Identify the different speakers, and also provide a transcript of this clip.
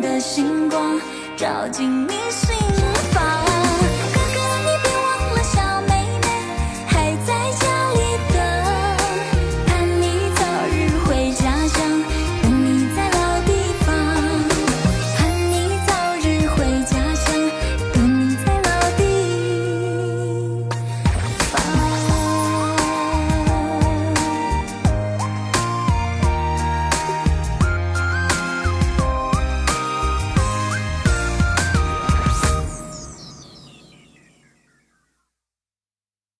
Speaker 1: 的星光照进你心。